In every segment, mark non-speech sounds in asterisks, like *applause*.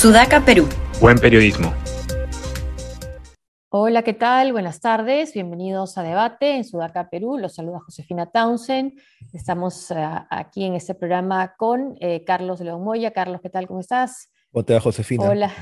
Sudaca, Perú. Buen periodismo. Hola, ¿qué tal? Buenas tardes. Bienvenidos a Debate en Sudaca, Perú. Los saluda Josefina Townsend. Estamos uh, aquí en este programa con eh, Carlos León Moya. Carlos, ¿qué tal? ¿Cómo estás? Hola, Josefina. Hola.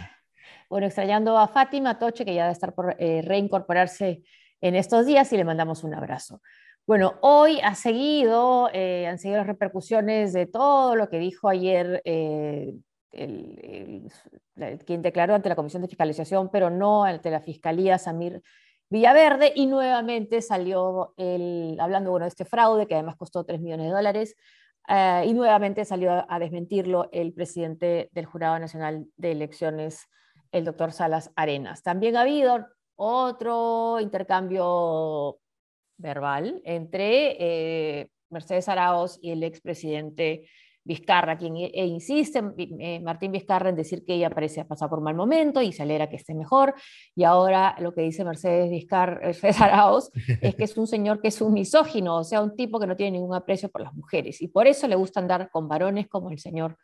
Bueno, extrañando a Fátima Toche, que ya debe estar por eh, reincorporarse en estos días y le mandamos un abrazo. Bueno, hoy ha seguido, eh, han seguido las repercusiones de todo lo que dijo ayer eh, el, el, quien declaró ante la Comisión de Fiscalización, pero no ante la Fiscalía, Samir Villaverde, y nuevamente salió el, hablando bueno, de este fraude que además costó 3 millones de dólares, uh, y nuevamente salió a, a, desmentirlo el presidente del Jurado Nacional de Elecciones, el doctor Salas Arenas. También ha habido otro intercambio verbal entre eh, Mercedes Arauz y el expresidente Vizcarra, quien e, insiste, eh, Martín Vizcarra, en decir que ella parece pasar por mal momento y se alegra que esté mejor. Y ahora lo que dice Mercedes Vizcarra, Mercedes Arauz, es que es un señor que es un misógino, o sea, un tipo que no tiene ningún aprecio por las mujeres. Y por eso le gusta andar con varones como el señor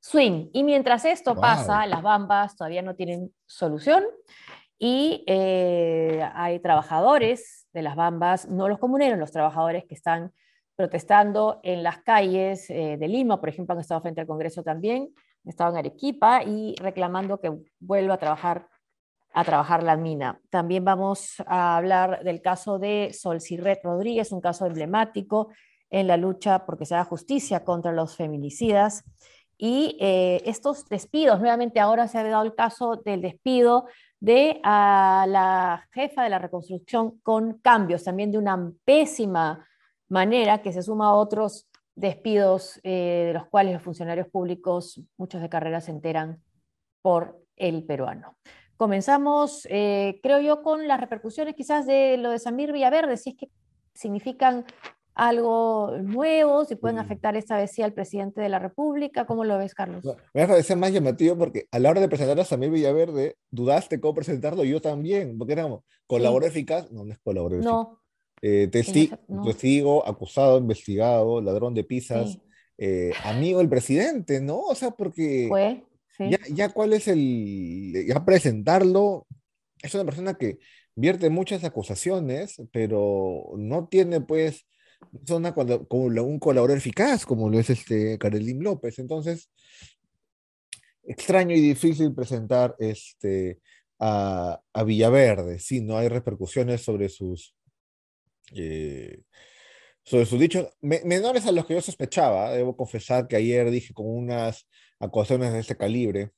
Swing. Y mientras esto wow. pasa, las bambas todavía no tienen solución y eh, hay trabajadores de las bambas, no los comuneros, los trabajadores que están protestando en las calles eh, de Lima, por ejemplo, han estado frente al Congreso también, han estado en Arequipa y reclamando que vuelva a trabajar, a trabajar la mina. También vamos a hablar del caso de Sol Cirret Rodríguez, un caso emblemático en la lucha porque se haga justicia contra los feminicidas. Y eh, estos despidos, nuevamente ahora se ha dado el caso del despido de a la jefa de la reconstrucción con cambios, también de una pésima manera que se suma a otros despidos eh, de los cuales los funcionarios públicos, muchos de carrera, se enteran por el peruano. Comenzamos, eh, creo yo, con las repercusiones quizás de lo de Samir Villaverde, si es que significan algo nuevo, si pueden afectar esta vez sí al presidente de la República. ¿Cómo lo ves, Carlos? Me va a parecer más llamativo porque a la hora de presentar a Samir Villaverde, dudaste cómo presentarlo, yo también, porque éramos colaborador sí. eficaz, no, no es colaborador no. Eh, testi no. testigo, acusado, investigado, ladrón de pizzas, sí. eh, amigo del presidente, ¿no? O sea, porque sí. ya, ya cuál es el, ya presentarlo, es una persona que vierte muchas acusaciones, pero no tiene pues una, como un colaborador eficaz, como lo es este Karelín López. Entonces, extraño y difícil presentar este, a, a Villaverde. Sí, no hay repercusiones sobre sus, eh, sobre sus dichos me, menores a los que yo sospechaba. Debo confesar que ayer dije con unas acusaciones de este calibre,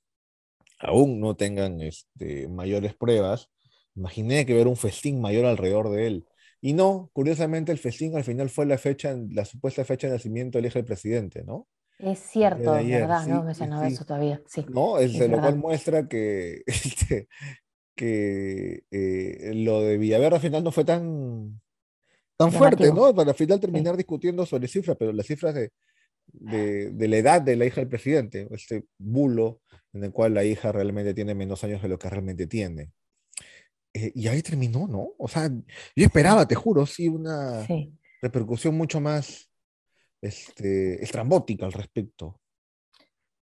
aún no tengan este, mayores pruebas. Imaginé que ver un festín mayor alrededor de él. Y no, curiosamente el festín al final fue la fecha, la supuesta fecha de nacimiento del hijo del presidente, ¿no? Es cierto, es verdad, sí, no mencionaba sí. eso todavía. Sí, no, es, es lo cual muestra que, *laughs* este, que eh, lo de Villaverde al final no fue tan, tan fuerte, ¿no? Para al final terminar sí. discutiendo sobre cifras, pero las cifras de, de, de, la edad de la hija del presidente, este bulo en el cual la hija realmente tiene menos años de lo que realmente tiene. Eh, y ahí terminó, ¿no? O sea, yo esperaba, te juro, sí, una sí. repercusión mucho más este, estrambótica al respecto.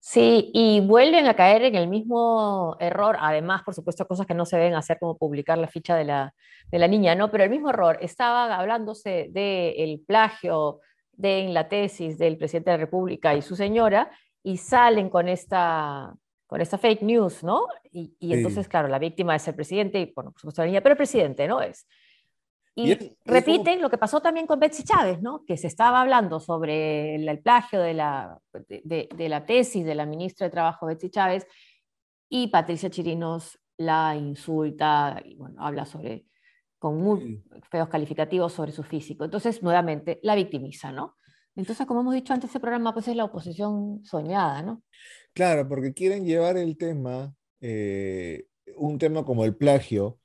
Sí, y vuelven a caer en el mismo error, además, por supuesto, cosas que no se deben hacer como publicar la ficha de la, de la niña, ¿no? Pero el mismo error, estaba hablándose del plagio de en la tesis del presidente de la República y su señora, y salen con esta, con esta fake news, ¿no? Y, y entonces, sí. claro, la víctima es el presidente, y bueno, por supuesto la niña, pero el presidente, ¿no? Es. Y, y repiten como... lo que pasó también con Betsy Chávez, ¿no? Que se estaba hablando sobre el, el plagio de la, de, de, la tesis de la ministra de Trabajo, Betsy Chávez, y Patricia Chirinos la insulta, y bueno, habla sobre, con muy feos calificativos sobre su físico. Entonces, nuevamente, la victimiza, ¿no? Entonces, como hemos dicho antes, ese programa pues es la oposición soñada, ¿no? Claro, porque quieren llevar el tema, eh, un tema como el plagio,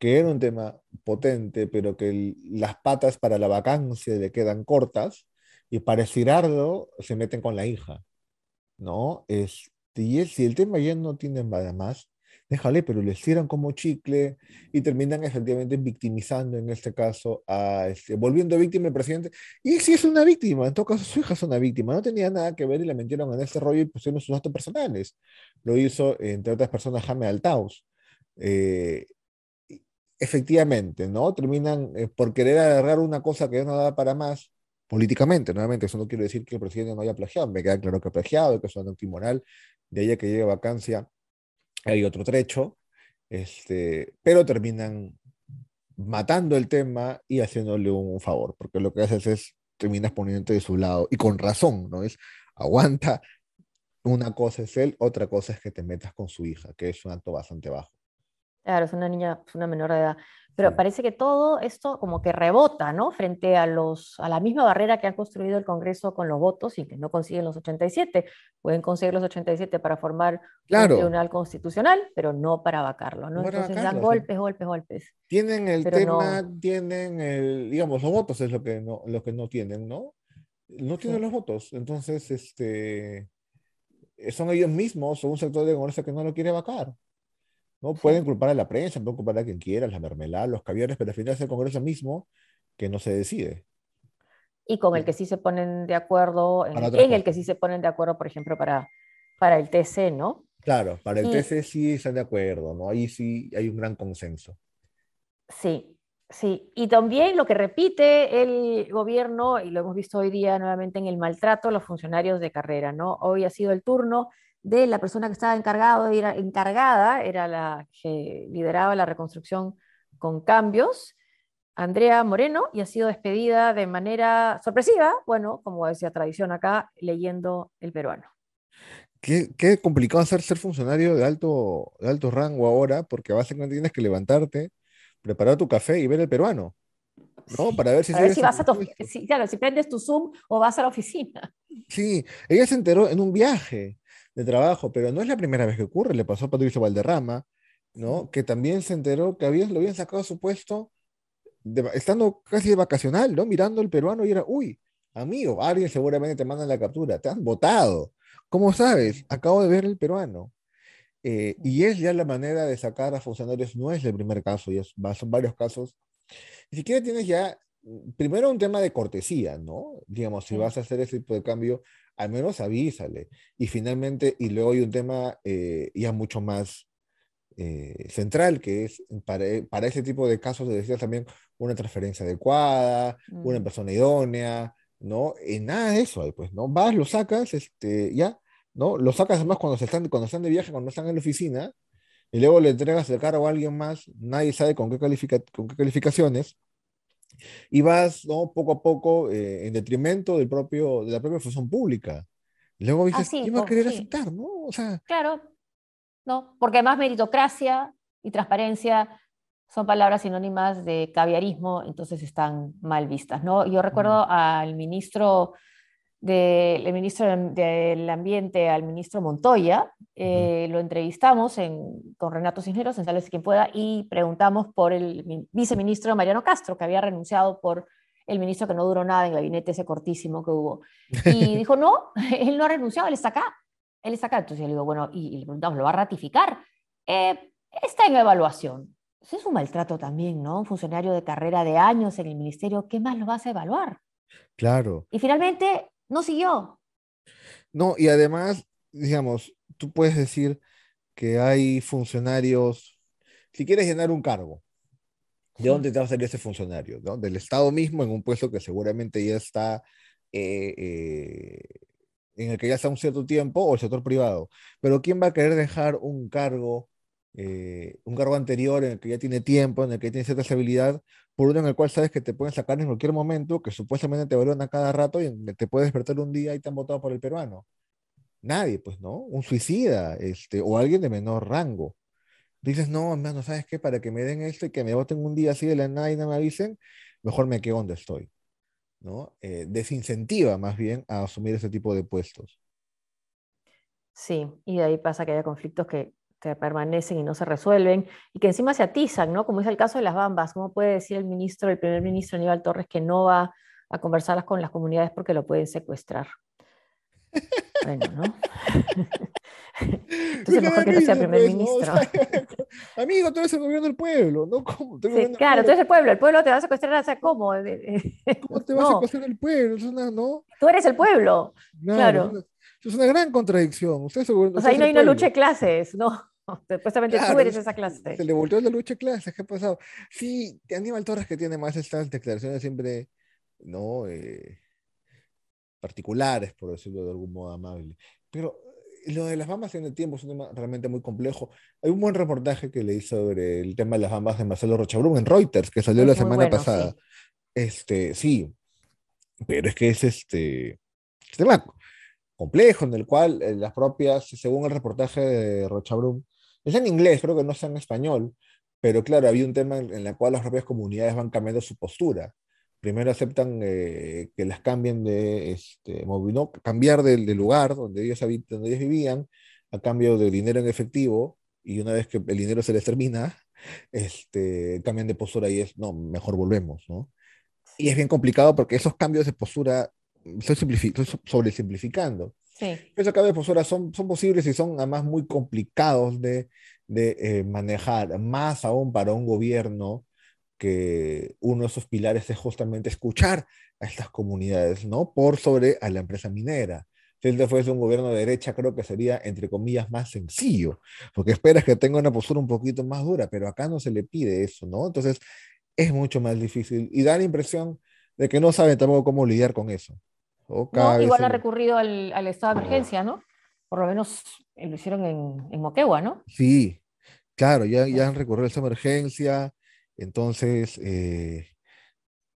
que era un tema potente, pero que las patas para la vacancia le quedan cortas, y para estirarlo se meten con la hija, ¿no? Este, y si el tema ya no tiene nada más, déjale, pero le estiran como chicle y terminan efectivamente victimizando en este caso, a, este, volviendo víctima el presidente. Y sí es una víctima, en todo caso su hija es una víctima, no tenía nada que ver y la metieron en este rollo y pusieron sus datos personales. Lo hizo, entre otras personas, Jaime Altaus. Eh, efectivamente, ¿no? Terminan eh, por querer agarrar una cosa que no da para más, políticamente, nuevamente, eso no quiere decir que el presidente no haya plagiado, me queda claro que ha plagiado, que es un antimoral, de ahí a que llegue vacancia hay otro trecho, este, pero terminan matando el tema y haciéndole un favor, porque lo que haces es, terminas poniéndote de su lado, y con razón, ¿no? Es, aguanta, una cosa es él, otra cosa es que te metas con su hija, que es un acto bastante bajo. Claro, es una niña, es una menor de edad. Pero parece que todo esto como que rebota, ¿no? Frente a, los, a la misma barrera que ha construido el Congreso con los votos y que no consiguen los 87. Pueden conseguir los 87 para formar un tribunal constitucional, pero no para vacarlo, ¿no? Entonces dan golpes, golpes, golpes. Tienen el tema, tienen el, digamos, los votos es lo que no, lo que no tienen, ¿no? No tienen los votos. Entonces, este, son ellos mismos o un sector de Congreso que no lo quiere vacar. ¿No? Pueden culpar a la prensa, pueden culpar a quien quiera, la mermelada, los caviares, pero al final es el Congreso mismo que no se decide. Y con el que sí se ponen de acuerdo, en, el que sí se ponen de acuerdo, por ejemplo, para, para el TC, ¿no? Claro, para el TC sí están de acuerdo, ¿no? Ahí sí hay un gran consenso. Sí, sí. Y también lo que repite el gobierno, y lo hemos visto hoy día nuevamente en el maltrato a los funcionarios de carrera, ¿no? Hoy ha sido el turno de la persona que estaba encargado, era, encargada, era la que lideraba la reconstrucción con cambios, Andrea Moreno, y ha sido despedida de manera sorpresiva, bueno, como decía tradición acá, leyendo el peruano. Qué, qué complicado ser, ser funcionario de alto, de alto rango ahora, porque básicamente tienes que levantarte, preparar tu café y ver el peruano. ¿no? Para ver si, si vas a tu, si, claro, si prendes tu Zoom o vas a la oficina. Sí, ella se enteró en un viaje de trabajo, pero no es la primera vez que ocurre, le pasó a Patricio Valderrama, ¿no? Que también se enteró que habían, lo habían sacado su puesto estando casi de vacacional, ¿no? Mirando el peruano y era, uy, amigo, alguien seguramente te manda la captura, te han votado. ¿Cómo sabes? Acabo de ver el peruano. Eh, y es ya la manera de sacar a funcionarios, no es el primer caso, ya son varios casos. Ni siquiera tienes ya, primero un tema de cortesía, ¿no? Digamos, si vas a hacer ese tipo de cambio, al menos avísale. Y finalmente, y luego hay un tema eh, ya mucho más eh, central, que es para, eh, para, ese tipo de casos de decir también una transferencia adecuada, una mm. persona idónea, ¿no? Y nada de eso, pues, ¿no? Vas, lo sacas, este, ya, ¿no? Lo sacas además cuando, se están, cuando están de viaje, cuando están en la oficina, y luego le entregas el cargo a alguien más, nadie sabe con qué, califica, con qué calificaciones, y vas ¿no? poco a poco eh, en detrimento del propio, de la propia función pública. Luego dices, ¿quién va a querer aceptar? ¿no? O sea, claro, no, porque además meritocracia y transparencia son palabras sinónimas de caviarismo, entonces están mal vistas. ¿no? Yo recuerdo al ministro del ministro del Ambiente al ministro Montoya. Eh, lo entrevistamos con Renato Cisneros en Sales Quien Pueda y preguntamos por el viceministro Mariano Castro, que había renunciado por el ministro que no duró nada en el gabinete ese cortísimo que hubo. Y *laughs* dijo, no, *laughs* él no ha renunciado, él está acá. Él está acá. Entonces yo le digo, bueno, y, le preguntamos, ¿lo va a ratificar? Eh, está en evaluación. Es un maltrato también, ¿no? Un funcionario de carrera de años en el ministerio, ¿qué más lo vas a evaluar? Claro. Y finalmente no siguió. No, y además, digamos, tú puedes decir que hay funcionarios, si quieres llenar un cargo, ¿de dónde te va a salir ese funcionario? Del Estado mismo, en un puesto que seguramente ya está, eh, eh, en el que ya está un cierto tiempo, o el sector privado. Pero ¿quién va a querer dejar un cargo eh, un cargo anterior en el que ya tiene tiempo, en el que tiene cierta estabilidad, por uno en el cual sabes que te pueden sacar en cualquier momento, que supuestamente te evalúan a cada rato y te puedes despertar un día y te han votado por el peruano. Nadie, pues, ¿no? Un suicida, este, o alguien de menor rango. Dices, no, no ¿sabes qué? Para que me den esto y que me voten un día así de la nada y no me avisen, mejor me quedo donde estoy. ¿no? Eh, desincentiva más bien a asumir ese tipo de puestos. Sí, y de ahí pasa que haya conflictos que que permanecen y no se resuelven, y que encima se atizan, ¿no? Como es el caso de las bambas. ¿Cómo puede decir el ministro, el primer ministro Aníbal Torres, que no va a conversarlas con las comunidades porque lo pueden secuestrar? *laughs* Bueno, ¿no? *laughs* Entonces mejor que no sea primer pues, ministro. *laughs* amigo, tú eres el gobierno del pueblo, ¿no? ¿Cómo? claro, tú eres el pueblo, el pueblo te va a secuestrar, o ¿cómo? ¿Cómo te va a secuestrar el pueblo? Es una, ¿no? Tú eres el pueblo, claro. Es una, gran contradicción. Usted es o sea, ahí no hay una lucha de clases, ¿no? *laughs* Supuestamente tú eres esa clase. Se le volteó la lucha de clases, ¿qué ha pasado? Sí, Aníbal Torres que tiene más estas declaraciones siempre, ¿no? Eh, particulares, por decirlo de algún modo amable. Pero eh, lo de las bambas en el tiempo es un tema realmente muy complejo. Hay un buen reportaje que leí sobre el tema de las bambas de Marcelo Rochabrún en Reuters, que salió la semana pasada. Sí. Este, sí, pero es que es este, este tema complejo en el cual eh, las propias, según el reportaje de Rochabrún, es en inglés, creo que no está en español, pero claro, había un tema en, el cual las propias comunidades van cambiando su postura. Primero aceptan eh, que las cambien de, este, no, cambiar del, lugar donde ellos, donde ellos vivían a cambio de dinero en efectivo, y una vez que el dinero se les termina, *laughs* este, cambian de postura y es, no, mejor volvemos, ¿no? Y es bien complicado porque esos cambios de postura, estoy, estoy sobresimplificando, Sí. Esos cambios de postura son, posibles y son además muy complicados de, de eh, manejar, más aún para un gobierno que uno de esos pilares es justamente escuchar a estas comunidades, ¿no? Por sobre a la empresa minera. Si este fuese un gobierno de derecha, creo que sería, entre comillas, más sencillo, porque esperas que tenga una postura un poquito más dura, pero acá no se le pide eso, ¿no? Entonces, es mucho más difícil y da la impresión de que no saben tampoco cómo lidiar con eso igual ha recurrido al, estado de emergencia, ¿no? Por lo menos eh, lo hicieron en, en Moquegua, ¿no? Sí, claro, ya, ya han recurrido a esta emergencia, entonces eh,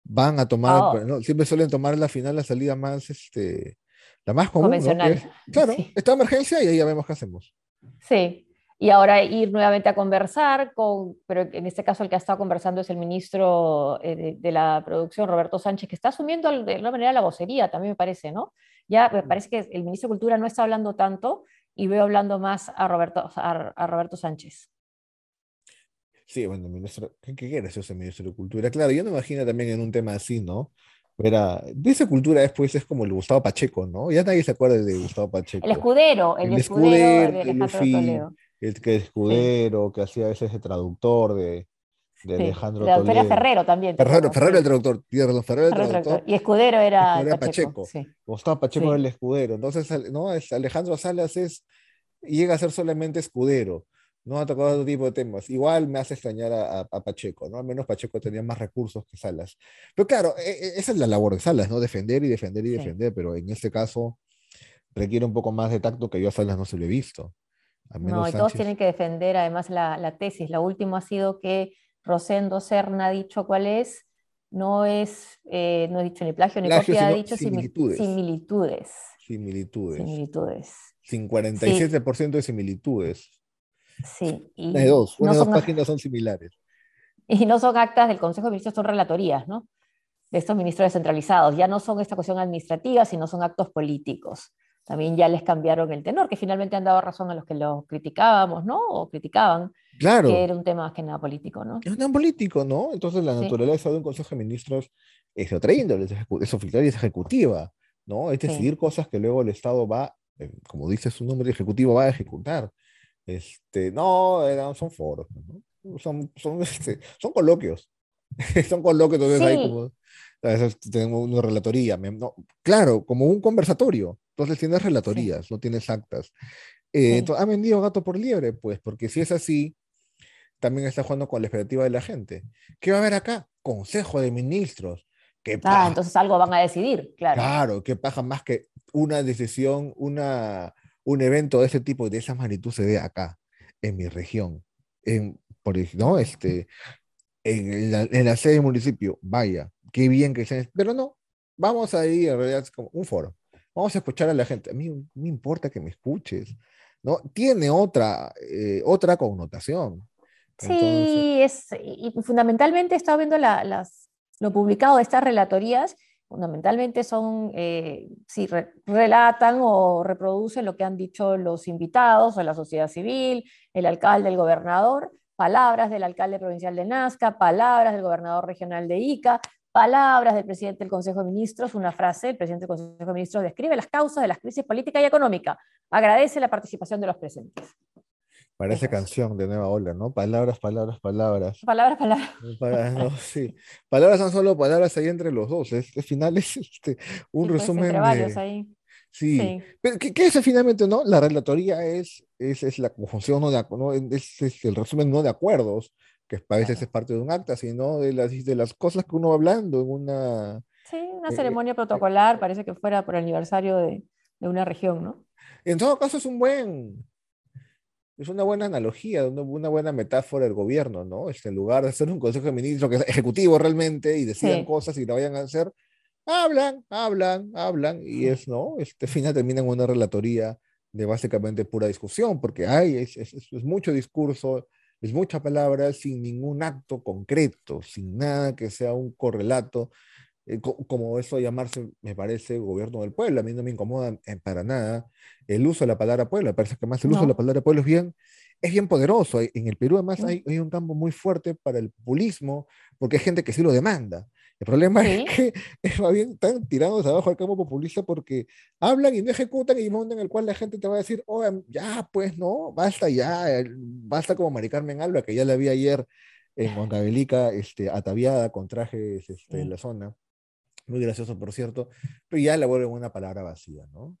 van a tomar, oh. siempre suelen tomar la final la salida más, este, la más común. Convencional. claro, esta emergencia y ahí ya vemos qué hacemos. Sí, y ahora ir nuevamente a conversar con, pero en este caso el que ha estado conversando es el ministro eh, de, la producción, Roberto Sánchez, que está asumiendo de alguna manera la vocería, también me parece, ¿no? Ya me parece que el ministro de Cultura no está hablando tanto y veo hablando más a Roberto, a, Roberto Sánchez. Sí, bueno, ministro, ¿qué, qué quiere ese ministro de Cultura? Claro, yo me imagino también en un tema así, ¿no? Era, dice cultura después es como el Gustavo Pacheco, ¿no? Ya nadie se acuerda de Gustavo Pacheco. El escudero, el, escudero, de Alejandro el que es escudero, que hacía a veces de traductor de, de Alejandro Toledo. Era Ferrero también. Ferrero, Ferrero el traductor, perdón, Ferrero el traductor. Y Escudero era, Pacheco. Gustavo Pacheco era el escudero. Entonces, ¿no? Alejandro Salas es, llega a ser solamente escudero. No ha tocado otro tipo de temas. Igual me hace extrañar a, a, Pacheco, ¿no? Al menos Pacheco tenía más recursos que Salas. Pero claro, e, e, esa es la labor de Salas, ¿no? Defender y defender y defender, pero en este caso requiere un poco más de tacto que yo a Salas no se lo he visto. No, y todos tienen que defender además la, tesis. La última ha sido que Rosendo Serna ha dicho cuál es, no es, eh, no he dicho ni plagio ni copia, ha dicho similitudes. Similitudes. Similitudes. Similitudes. Sin 47% de similitudes. Sí. Y de dos, una dos páginas son similares. Y no son actas del Consejo de Ministros, son relatorías, ¿no? De estos ministros descentralizados. Ya no son esta cuestión administrativa, sino son actos políticos también ya les cambiaron el tenor, que finalmente han dado razón a los que lo criticábamos, ¿no? O criticaban. Claro. Que era un tema más que nada político, ¿no? Es un tema político, ¿no? Entonces la naturaleza de un Consejo de Ministros es de otra índole, es oficial y es ejecutiva, ¿no? Es decidir cosas que luego el Estado va, eh, como dice su nombre, ejecutivo va a ejecutar. Este, no, son foros, ¿no? Son, son, *laughs* este, son coloquios. *laughs* son coloquios, entonces hay como a veces tenemos una relatoría. No, claro, como un conversatorio. Entonces tienes relatorías, no tienes actas. Eh, ¿Ha vendido gato por liebre? Pues porque si es así, también está jugando con la expectativa de la gente. ¿Qué va a haber acá? Consejo de ministros. ah, entonces algo van a decidir, claro. Claro, que paja más que una decisión, una, un evento de ese tipo y de esa magnitud se dé acá, en mi región. En, por, ¿no? este, en, la, en la sede del municipio, vaya, qué bien que sea, pero no, vamos ahí, en realidad es como un foro. Vamos a escuchar a la gente. A mí no me importa que me escuches, ¿no? Tiene otra, eh, otra connotación. Sí, es, y fundamentalmente he estado viendo las, lo publicado de estas relatorías, fundamentalmente son, eh, si relatan o reproducen lo que han dicho los invitados o la sociedad civil, el alcalde, el gobernador, palabras del alcalde provincial de Nazca, palabras del gobernador regional de Ica, Palabras del presidente del Consejo de Ministros, una frase, el presidente del Consejo de Ministros describe las causas de las crisis política y económica. Agradece la participación de los presentes. Parece canción de nueva ola, ¿no? Palabras, palabras, palabras. Palabras, palabras. *laughs* Palabras, sí. Palabras son solo palabras ahí entre los dos. Es, al final es este, un pues, resumen entre varios ahí. Sí. Pero, ¿qué, ¿qué, es finalmente, no? La relatoría es, es, es la conjunción, no, de, no es, es, el resumen no de acuerdos, que a veces claro. es parte de un acta, sino de las, de las cosas que uno va hablando en una... Sí, una eh, ceremonia protocolar, parece que fuera por el aniversario de, de una región, ¿no? En todo caso es un buen, es una buena analogía, una, buena metáfora del gobierno, ¿no? Este, en lugar de hacer un consejo de ministros que es ejecutivo realmente y decidan sí. cosas y la vayan a hacer, hablan, hablan, hablan y es, ¿no? Este final termina en una relatoría de básicamente pura discusión, porque hay, es, es, es mucho discurso, es mucha palabra sin ningún acto concreto, sin nada que sea un correlato eh, como eso llamarse, me parece, gobierno del pueblo. A mí no me incomoda para nada el uso de la palabra pueblo. Me parece que más el no. uso de la palabra pueblo es bien, es bien poderoso. En el Perú además hay, hay, un campo muy fuerte para el populismo, porque hay gente que sí lo demanda. El problema ¿Sí? *laughs* es que más bien están tirados abajo al campo populista porque hablan y no ejecutan y en el cual la gente te va a decir, oh, ya, pues no, basta ya, basta como Mari Carmen Alba, que ya la vi ayer en Huancavelica, este, ataviada con trajes este, sí. en la zona muy gracioso por cierto, pero ya le vuelven una palabra vacía, ¿no?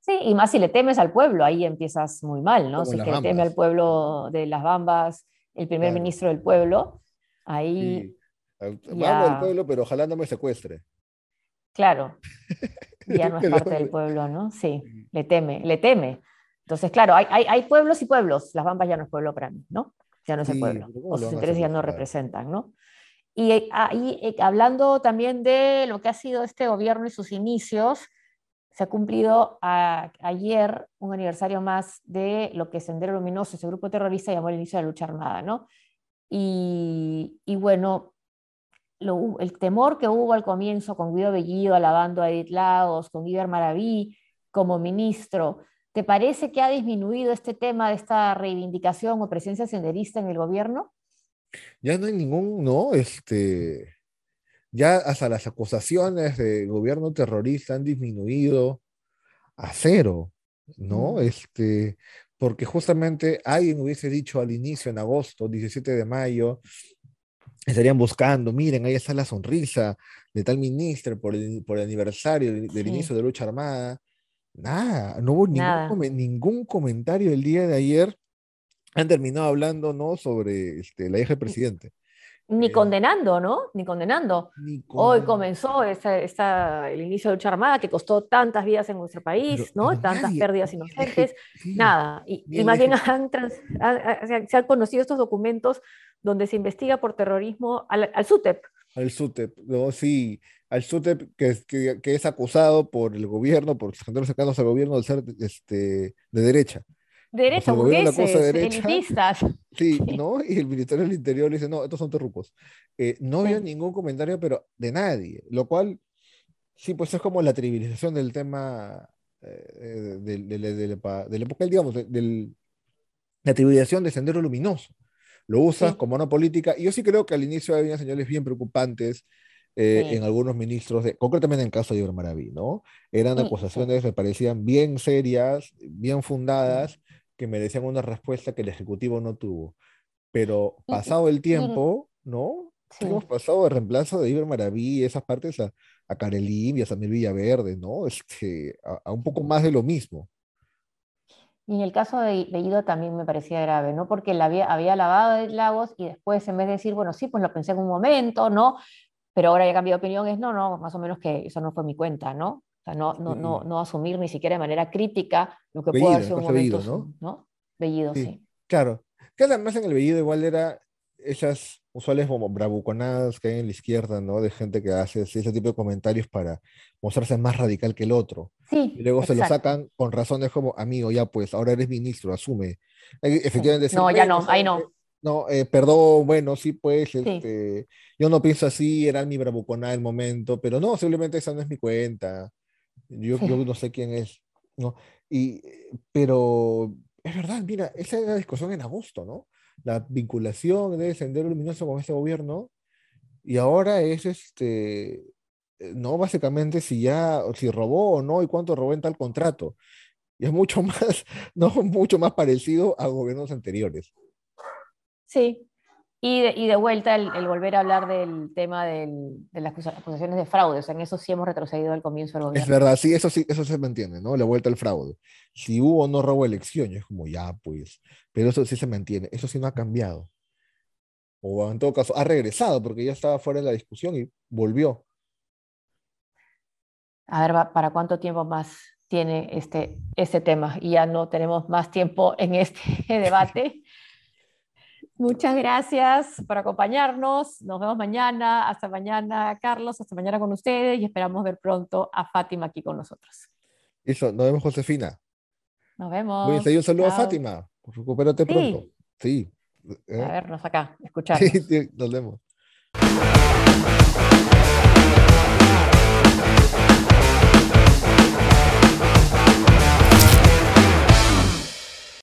Sí, y más si le temes al pueblo, ahí empiezas muy mal, ¿no? Como si que le teme al pueblo de las Bambas, el primer claro. ministro del pueblo, ahí... Sí. Ya... del pueblo, pero ojalá no me secuestre. Claro, *laughs* ya no es parte del pueblo, ¿no? Sí, le teme, le teme. Entonces, claro, hay, hay, hay pueblos y pueblos, las Bambas ya no es pueblo para mí, ¿no? Ya no es sí, el pueblo, o sus intereses ya no representan, ¿no? Y ahí, eh, hablando también de lo que ha sido este gobierno y sus inicios, se ha cumplido a, ayer un aniversario más de lo que Sendero Luminoso, ese grupo terrorista, llamó el inicio de la lucha armada, ¿no? Y, y bueno, lo, el temor que hubo al comienzo con Guido Bellido alabando a Edith Lagos, con Guido Maraví como ministro, ¿te parece que ha disminuido este tema de esta reivindicación o presencia senderista en el gobierno? ya no hay ningún, no, este, ya hasta las acusaciones de gobierno terrorista han disminuido a cero, ¿no? Mm. Este, porque justamente alguien hubiese dicho al inicio, en agosto, 17 de mayo, estarían buscando, miren, ahí está la sonrisa de tal ministro por el, por el aniversario del, del sí. inicio de la lucha armada. Nada, no hubo Nada. Ningún, ningún comentario el día de ayer han terminado hablando, ¿no? Sobre este, la hija del presidente. Ni eh, condenando, ¿no? Ni condenando. Ni Hoy comenzó esta, esta, el inicio de lucha armada que costó tantas vidas en nuestro país, pero, ¿no? Pero tantas nadie, pérdidas inocentes, sí, nada. Y, y más bien han trans, se han conocido estos documentos donde se investiga por terrorismo al, al SUTEP. Al SUTEP, no, sí, al SUTEP que, que, que, es acusado por el gobierno, por sectores cercanos al gobierno de ser este, de derecha derecha, burgueses, elitistas. *laughs* Sí, ¿no? Y el Ministerio del Interior dice, no, estos son terrucos. Eh, no sí. veo ningún comentario, pero de nadie, lo cual, sí, pues es como la trivialización del tema eh, de, de, de, de, la época, digamos, de, la trivialización de Sendero Luminoso. Lo usas sí. como una política, y yo sí creo que al inicio había señales bien preocupantes eh, sí. en algunos ministros, de, concretamente en el caso de Iber Maraví, ¿no? Eran acusaciones, me parecían bien serias, bien fundadas, que merecían una respuesta que el Ejecutivo no tuvo. Pero pasado el tiempo, ¿no? Sí. Hemos pasado de reemplazo de Iber Maraví, esas partes a, a Carelín y a Samuel Villaverde, ¿no? Este, a, a, un poco más de lo mismo. Y en el caso de, de Ido también me parecía grave, ¿no? Porque la había, había lavado de Lagos y después en vez de decir, bueno, sí, pues lo pensé en un momento, ¿no? Pero ahora ya cambiado de opinión, es no, no, más o menos que eso no fue mi cuenta, ¿no? Sea, no, no, no, no asumir ni siquiera de manera crítica lo que puede ser un momento, ¿no? ¿no? Bellido, sí. sí. Claro, que además en el Bellido igual era esas usuales como bravuconadas que hay en la izquierda, ¿no? De gente que hace ese tipo de comentarios para mostrarse más radical que el otro. Sí, y luego exacto. se lo sacan con razones como, amigo, ya pues, ahora eres ministro, asume. Efectivamente. Sí. No, ya no, ahí no. No, eh, perdón, bueno, sí, pues, sí. Este, yo no pienso así, era mi bravuconada el momento, pero no, simplemente esa no es mi cuenta. Yo, yo no sé quién es, ¿no? Y, pero es verdad, mira, esa era la discusión en agosto, ¿no? La vinculación de Sendero Luminoso con este gobierno, Y ahora es este, eh, no, básicamente si ya, si robó o no y cuánto robó en tal contrato. Y es mucho *laughs* más, no, mucho más parecido a gobiernos anteriores. Sí, y de, y de vuelta el, el, volver a hablar del tema del, de las acusaciones de fraude, o sea, en eso sí hemos retrocedido al comienzo del gobierno. Es verdad, sí, eso sí, eso se me entiende, ¿no? La vuelta al fraude. Si hubo o no robo de es como ya, pues, pero eso sí se mantiene, eso sí no ha cambiado. O en todo caso, ha regresado porque ya estaba fuera de la discusión y volvió. A ver, ¿para cuánto tiempo más tiene este, este tema? Y ya no tenemos más tiempo en este *laughs* debate. Muchas gracias por acompañarnos. Nos vemos mañana. Hasta mañana, Carlos. Hasta mañana con ustedes y esperamos ver pronto a Fátima aquí con nosotros. Eso, nos vemos, Josefina. Nos vemos. Voy a un saludo a Fátima. Recupérate sí. pronto. Sí. ¿Eh? A vernos acá, *laughs* escuchar. Sí, nos vemos.